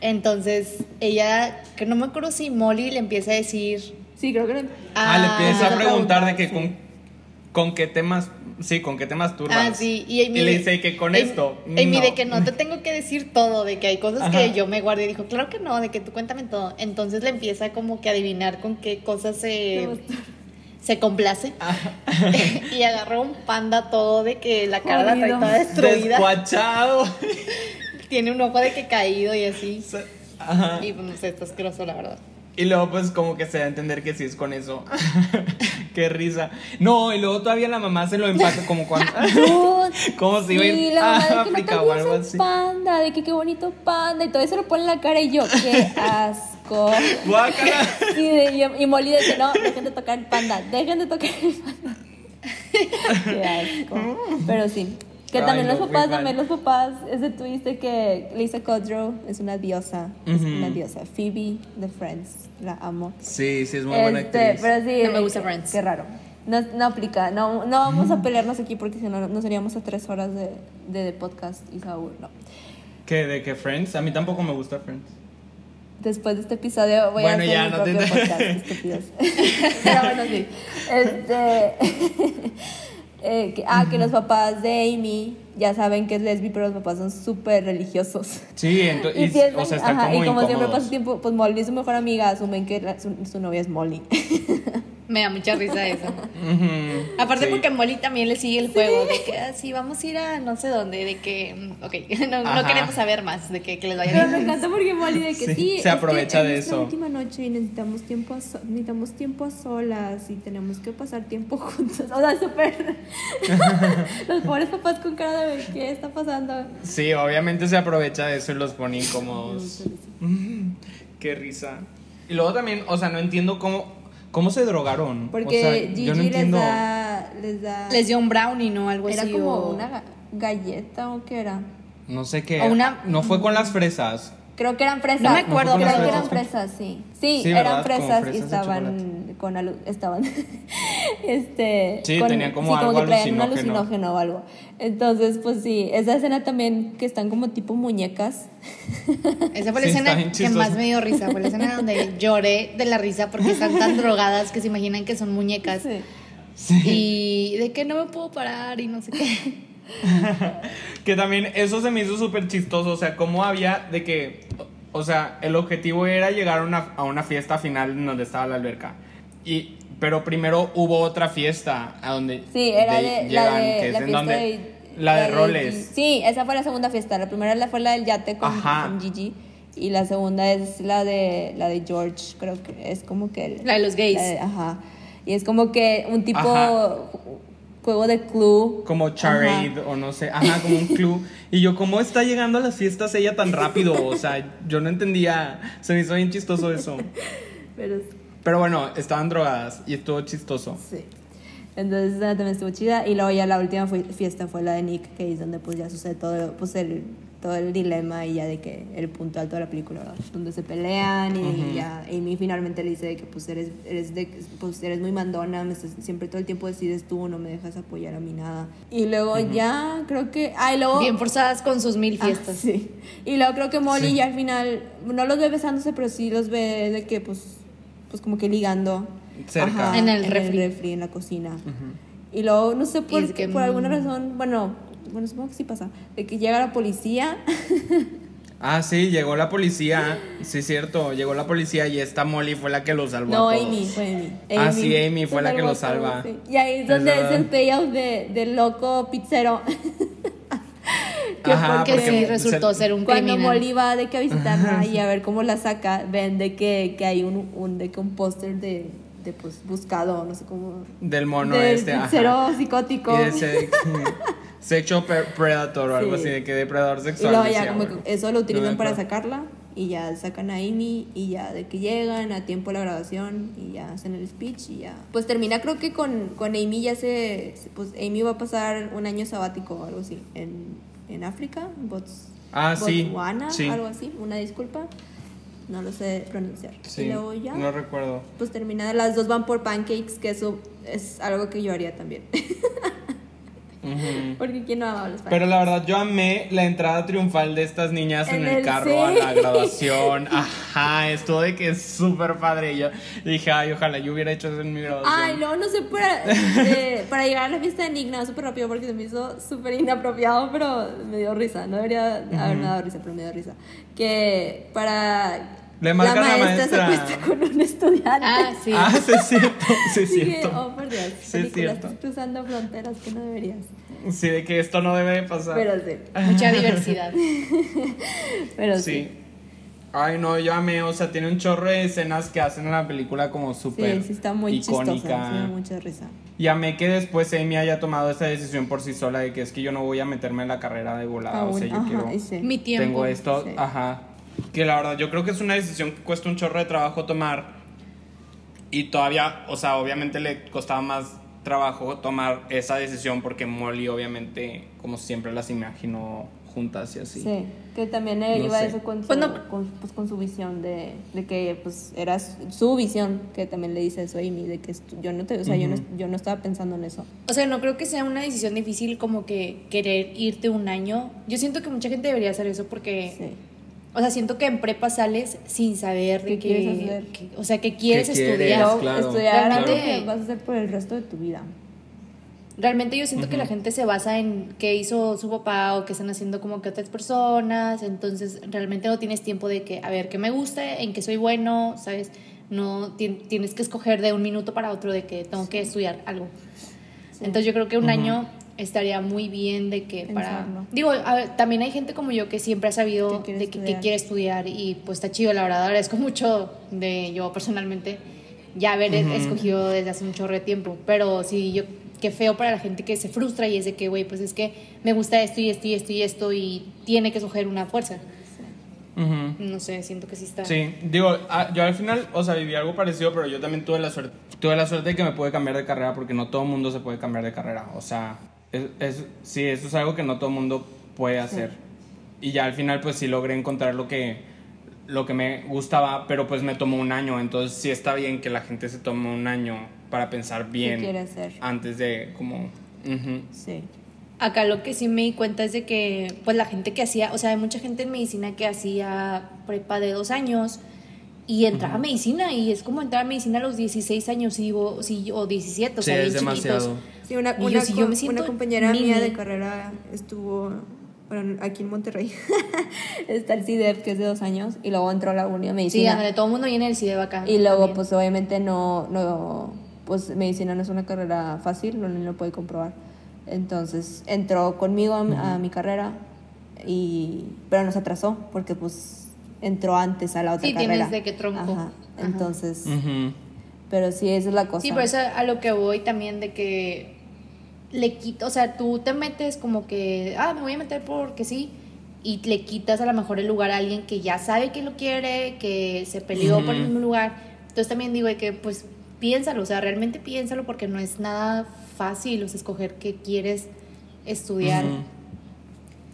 Entonces, ella, que no me acuerdo si Molly le empieza a decir... Sí, creo que lo- Ah, le empieza a preguntar de que sí. con, con qué temas, sí, con qué temas turbas. Ah, sí, y Amy... le dice que con Amy- esto. Amy no. de que no te tengo que decir todo, de que hay cosas Ajá. que yo me guardo y dijo, claro que no, de que tú cuéntame todo. Entonces le empieza como que a adivinar con qué cosas se, se complace. y agarró un panda todo de que la cara la trae toda destruida. Descuachado. Tiene un ojo de que caído y así. Ajá. Y pues no sé, está asqueroso, la verdad. Y luego pues como que se da a entender que sí es con eso. Qué risa. No, y luego todavía la mamá se lo empata como cuando... Como si iba a ir la mamá no África o algo así. panda, de que qué bonito panda, y todo eso lo pone en la cara y yo, qué asco. Guácala. Y, de- y, y Molly de que no, dejen de tocar el panda, dejen de tocar el panda. Qué asco. Pero sí. Que Ay, también los papás, también los papás, ese twist de que Lisa Kudrow es una diosa, es una diosa. Phoebe de Friends, la amo. Sí, sí, es muy buena Este, actriz. Pero sí, No me gusta eh, Friends. Qué raro. No, no aplica. No, no vamos a pelearnos aquí porque si no, no seríamos a tres horas de, de, de podcast y Saúl. No. ¿Qué? ¿De qué Friends? A mí tampoco me gusta Friends. Después de este episodio voy Bueno, a hacer ya, mi no te- propio podcast, estúpidos. Pero bueno, sí. Este, eh, que- ah, que los papás de Amy ya saben que es lesbi, pero los papás son súper religiosos. Sí, ento- y, o sea, están ajá, como y como siempre pasa tiempo, pues Molly es su mejor amiga, asumen que la- su, su novia es Molly. Me da mucha risa eso. Aparte sí. porque a Molly también le sigue el juego de que así vamos a ir a no sé dónde, de que, mm, ok, no, queremos saber más, de que, que les vaya Pero me bien. encanta porque Molly de que Sí, sí, se es que aprovecha es de eso. última noche y necesitamos tiempo a so- necesitamos tiempo a solas y tenemos que pasar tiempo juntos. O sea, súper los pobres papás con cara de qué está pasando. Sí, obviamente se aprovecha de eso y los pone incómodos. Qué risa. Y luego también, o sea, no entiendo cómo, cómo se drogaron. Porque o sea, Gigi yo no les entiendo. da les da Les dio un brownie, ¿no? Algo era así. como o- una ga- galleta o qué era. No sé qué. O una- No fue con las fresas. Creo que eran fresas. No me acuerdo, creo que eran fresas, sí. Sí, Sí, eran. Como fresas, fresas y estaban con alu- estaban este Sí, tenían como sí, algo que traían un alucinógeno. o algo. Entonces, pues sí, esa escena también que están como tipo muñecas. Esa fue la Sí, escena que más me dio risa. Fue la escena donde lloré de la risa porque están tan drogadas que se imaginan que son muñecas. Sí. Sí. Y de que no me puedo parar y no sé qué. Que también eso se me hizo súper chistoso. O sea, cómo había de que. O sea, el objetivo era llegar a una, a una fiesta final en donde estaba la alberca. Y, pero primero hubo otra fiesta a donde. Sí, era de- de, la llegan, de que es la en donde- de La de roles. Sí, esa fue la segunda fiesta. La primera la- fue la del yate con, Ajá. con Gigi y la segunda es la de la de George, creo que es como que el- La de los gays. la de- ajá. Y es como que un tipo Ajá. Juego de club. Como charade Ajá. o no sé, ajá, como un club. Y yo, ¿cómo está llegando a las fiestas ella tan rápido? O sea, yo no entendía, se me hizo bien chistoso eso. Pero Pero bueno, estaban drogadas y estuvo chistoso. sí. Entonces esa también estuvo chida y luego ya la última fiesta fue la de Nick que es donde pues ya sucede todo pues el todo el dilema y ya de que el punto alto de la película ¿verdad? donde se pelean y Ujú. ya Amy finalmente le dice de que pues eres eres de pues eres muy mandona me estás- siempre todo el tiempo decides tú no me dejas apoyar a mí nada y luego ya creo que ah y luego Bien forzadas con sus mil Ah, fiestas. sí. Y luego creo que Molly Sí. ya al final no los ve besándose, pero sí los ve de que pues pues como que ligando Cerca. En el refri. en la cocina. Y luego no sé por es que, por alguna mm. razón, bueno, bueno, supongo que sí pasa, de que llega la policía. Ah, sí, llegó la policía. Sí, es cierto, llegó la policía y esta Molly fue la que lo salvó. no, a todos. Amy, fue Amy. Ah, sí, Amy fue la que lo salva. a todos, sí. Y ahí es Es donde es, verdad. el payout de, del loco pizzero. Que Ajá, porque Que sí resultó se- ser un Cuando criminal. Molly va de que a visitarla y a ver cómo la saca, ven de que, que hay un, un, de que un póster de, de pues buscado, no sé cómo. Del mono del este, ajá. pizzero psicótico. Y de ese sexual pre- predator o algo Sí. así, de que depredador Y sexual. luego ya como que eso lo No utilizan me para sacarla y ya sacan a Amy y ya de que llegan a tiempo la grabación y ya hacen el speech y ya. Pues termina creo que con, con Amy ya se, pues Amy va a pasar un año sabático o algo así en, en África, Bots, Ah, sí, Botswana, sí. algo así, una disculpa. No lo sé pronunciar. Sí, y luego ya no recuerdo. pues termina, las dos van por pancakes, que eso es algo que yo haría también. Porque quién no ama los. Pero la verdad, yo amé la entrada triunfal de estas niñas en, En el el- carro a sí. la graduación. Ajá, estuvo de que es súper padre. Y yo dije, ay, ojalá yo hubiera hecho eso en mi graduación. Ay, luego no sé, para, de- para llegar a la fiesta de Nick, nada, súper rápido porque se me hizo súper inapropiado, pero me dio risa. No debería haberme dado risa, pero me dio risa. Que para. Le marcan a la se maestra. acuesta con un estudiante. Ah, sí. Ah, sí es cierto, sí es cierto. oh, por Dios, Sí, es película, cierto. estás cruzando fronteras que no deberías. Sí, de que esto no debe de pasar. Pero sí, Mucha diversidad. pero sí. Sí. Ay, no, yo amé, o sea, tiene un chorro de escenas que hacen en la película como súper Sí, sí, está muy icónica. chistosa, sí, me mucha risa. Y amé que después Amy haya tomado esa decisión por sí sola de que es que yo no voy a meterme en la carrera de volada, o sea, yo Ajá, quiero... sí. Mi tiempo. Tengo esto, Sí. ajá. Que la verdad, yo creo que es una decisión que cuesta un chorro de trabajo tomar. Y todavía, o sea, obviamente le costaba más trabajo tomar esa decisión porque Molly, obviamente, como siempre las imaginó juntas y así. Sí, que también él No iba sé. eso con su, Pues no- con, pues con su visión de, de que pues era su, visión, que también le dice eso a Amy, de que yo no te, o sea, yo, no, yo no estaba pensando en eso. O sea, no creo que sea una decisión difícil como que querer irte un año. Yo siento que mucha gente debería hacer eso porque, Sí. O sea, siento que en prepa sales sin saber de ¿Qué que, quieres hacer? que- o sea, que quieres ¿Qué quieres? estudiar. Luego, claro, estudiar claro. algo que vas a hacer por el resto de tu vida. Realmente yo siento que la gente se basa en qué hizo su papá o qué están haciendo como que otras personas, entonces realmente no tienes tiempo de que, a ver, qué me gusta, en qué soy bueno, ¿sabes? No ti- tienes que escoger de un minuto para otro de que tengo que estudiar algo. Entonces yo creo que un año estaría muy bien de que para... Pensarlo. Digo, a ver, también hay gente como yo que siempre ha sabido Que de que, que quiere estudiar y pues está chido, la verdad, agradezco mucho de yo personalmente ya haber escogido desde hace un chorro de tiempo, pero sí, yo, qué feo para la gente que se frustra y es de que, güey, pues es que me gusta esto y esto y esto y esto y tiene que escoger una fuerza. Ujú. No sé, siento que sí está... Sí, digo, yo al final, o sea, viví algo parecido, pero yo también tuve la suerte, tuve la suerte de que me pude cambiar de carrera porque no todo el mundo se puede cambiar de carrera. O sea, es, es- sí, eso es algo que no todo el mundo puede hacer. y ya al final pues sí logré encontrar lo que, lo que me gustaba, pero pues me tomó un año, entonces sí está bien que la gente se tome un año para pensar bien quiere hacer? antes de como... ujú. Sí. Acá lo que sí me di cuenta es de que, pues la gente que hacía, o sea, hay mucha gente en medicina que hacía prepa de dos años y entraba a medicina y es como entrar a medicina a los 16 años y, o, sí, o 17, o Sí, sea, es bien chiquitos. demasiado. Sí, una, yo sí, yo me compañera mini. mía de carrera estuvo, bueno, aquí en Monterrey, está el CIDEP, que es de dos años, y luego entró a la uni de Sí, medicina. ándale, todo el mundo viene del CIDEB acá. y luego, también. pues obviamente no, no, pues medicina no es una carrera fácil, no lo puede comprobar. Entonces entró conmigo a, mi- a mi carrera, y, pero nos atrasó, porque pues entró antes a la otra Sí, carrera. tienes de qué tronco. Ajá. Ajá. Entonces, pero sí, esa es la cosa. Sí, por eso a lo que voy también de que le quito, o sea, tú te metes como que, ah, me voy a meter porque sí, y le quitas a lo mejor el lugar a alguien que ya sabe que lo quiere, que se peleó por el mismo lugar. Entonces también digo de que, pues, piénsalo, o sea, realmente piénsalo porque no es nada fácil, o sea, escoger qué quieres estudiar.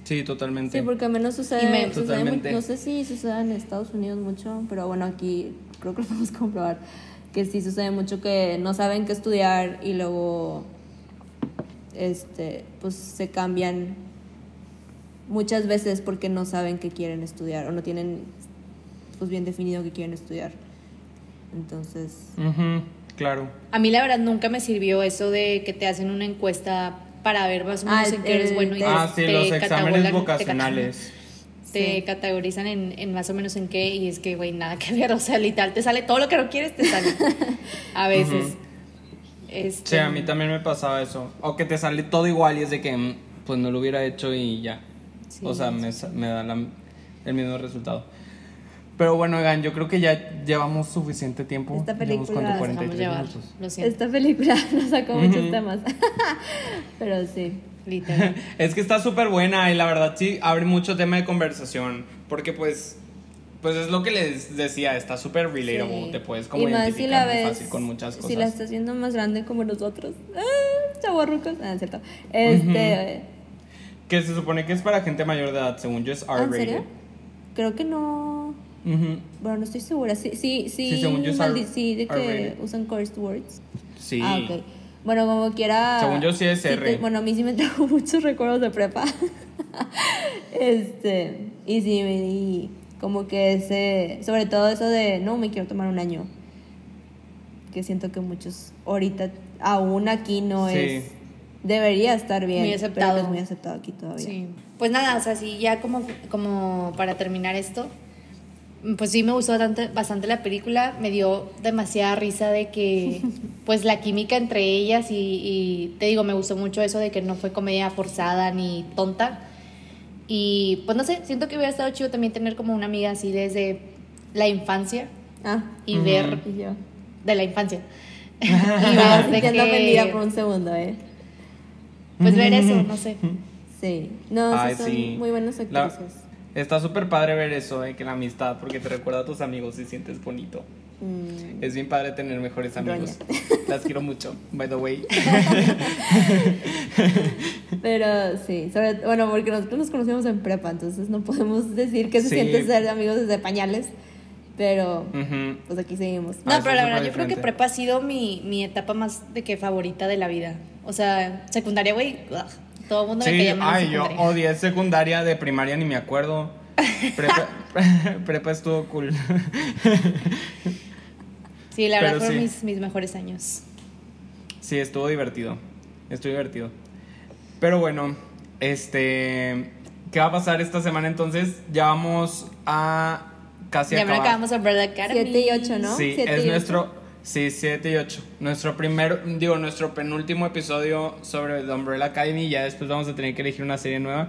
Sí, totalmente. Sí, porque al menos sucede, Y me- sucede no sé si sucede en Estados Unidos mucho, pero bueno, aquí creo que lo podemos comprobar, que sí sucede mucho que no saben qué estudiar y luego este pues se cambian muchas veces porque no saben qué quieren estudiar o no tienen pues bien definido qué quieren estudiar. Entonces, Ujú, Claro. A mí la verdad nunca me sirvió eso de que te hacen una encuesta para ver más o menos Ah, en qué eres el bueno y test. Ah, sí, te los catalogan- exámenes vocacionales. te Sí. categorizan en, en más o menos en qué y es que, güey, nada que ver, o sea, literal, te sale todo lo que no quieres, te sale. A veces. Este, Sí, a mí también me pasaba eso. O que te sale todo igual y es de que, mm, pues no lo hubiera hecho y ya. Sí. o sea, me, me da la- el mismo resultado. Pero bueno, oigan, yo creo que ya llevamos suficiente tiempo. Esta película nos nos dejamos 43 llevar, lo esta película nos sacó muchos Ujú. temas. pero sí. literal. Es que está súper buena y la verdad sí abre mucho tema de conversación. Porque pues, pues es lo que les decía, está súper relatable. Sí. Te puedes como y más si la identificar muy ves, fácil con muchas cosas. Si la estás haciendo más grande como nosotros. Ah, chavorrucos. Ah, es cierto. Este. Que se supone que es para gente mayor de edad, según yo es ah, ¿En R-rated. serio? Creo que no. Ujú. Bueno, no estoy segura. Sí, sí, sí. Sí, según yo sí, de que R-rated. usan cursed words. Sí. Ah, ok. Bueno, como quiera. Según yo sí es te- R. bueno, a mí sí me trajo muchos recuerdos de prepa. este. Y sí, me di como que ese. Sobre todo eso de no me quiero tomar un año. Que siento que muchos ahorita, aún aquí no Sí. es. Debería estar bien. Muy pero aceptado. que es muy aceptado aquí todavía. Sí. Pues nada, o sea, sí, ya como, como para terminar esto, pues sí me gustó bastante, bastante la película, me dio demasiada risa de que, pues la química entre ellas y, y te digo, me gustó mucho eso de que no fue comedia forzada ni tonta. Y pues no sé, siento que hubiera estado chido también tener como una amiga así desde la infancia Ah, y ver y yo. de la infancia. y ver de que- ofendida por un segundo, ¿eh? pues ver eso, no sé. Sí. No, Ay, son sí. muy buenas La- actrices. Está súper padre ver eso, eh, que la amistad, porque te recuerda a tus amigos y sientes bonito. Mm. Es bien padre tener mejores amigos. Las quiero mucho, by the way. Pero sí, sobre, bueno, porque nosotros nos conocimos en prepa, entonces no podemos decir que se Sí. siente ser amigos desde pañales, pero Ujú. pues aquí seguimos. Ah, No, eso pero la verdad yo creo que prepa ha sido mi, mi etapa más de que favorita de la vida. O sea, secundaria, güey, todo el mundo me Sí, caía mal en ay, yo odié secundaria, de primaria ni me acuerdo. Prepa, prepa estuvo cool. Sí, la verdad fueron sí. mis, mis mejores años. Sí, estuvo divertido. Estuvo divertido. Pero bueno, este. ¿Qué va a pasar esta semana entonces? Ya vamos a casi ya me acabar. acabamos Umbrella Academy. 7 y 8, ¿no? Sí, Siete es nuestro. Sí, 7 y 8. Nuestro primer, digo, nuestro penúltimo episodio sobre The Umbrella Academy. Ya después vamos a tener que elegir una serie nueva.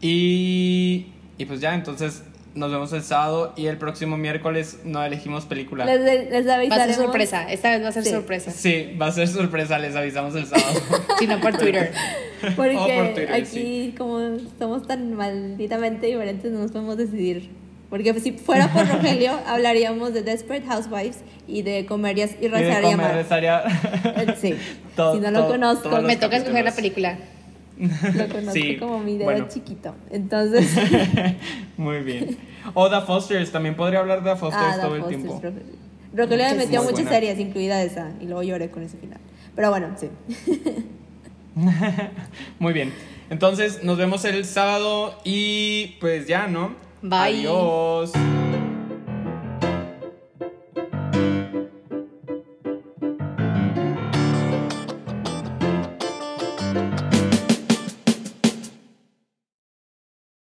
Y. Y pues ya, entonces nos vemos el sábado. Y el próximo miércoles no elegimos película. Les, les Va a avisaremos. ser sorpresa, esta vez va a ser Sí. sorpresa. Sí, va a ser sorpresa, les avisamos el sábado. Si no por Twitter. Porque por Twitter, aquí, sí. como somos tan malditamente diferentes, no nos podemos decidir. Porque si fuera por Rogelio, hablaríamos de Desperate Housewives y de comedias Y comer, estaría- Eh, Sí. Todo- si no lo todo- conozco, Me toca escoger la película. Lo conozco Sí, como mi dedo bueno. chiquito. Entonces. Muy bien. O The Fosters, también podría hablar de The Fosters ah, The todo el Fosters, tiempo. Rogelio. Rogelio me metió muchas buena. series, incluida esa, y luego lloré con ese final. Pero bueno, sí. Muy bien. Entonces, nos vemos el sábado y pues ya, ¿no? Bye. Adiós.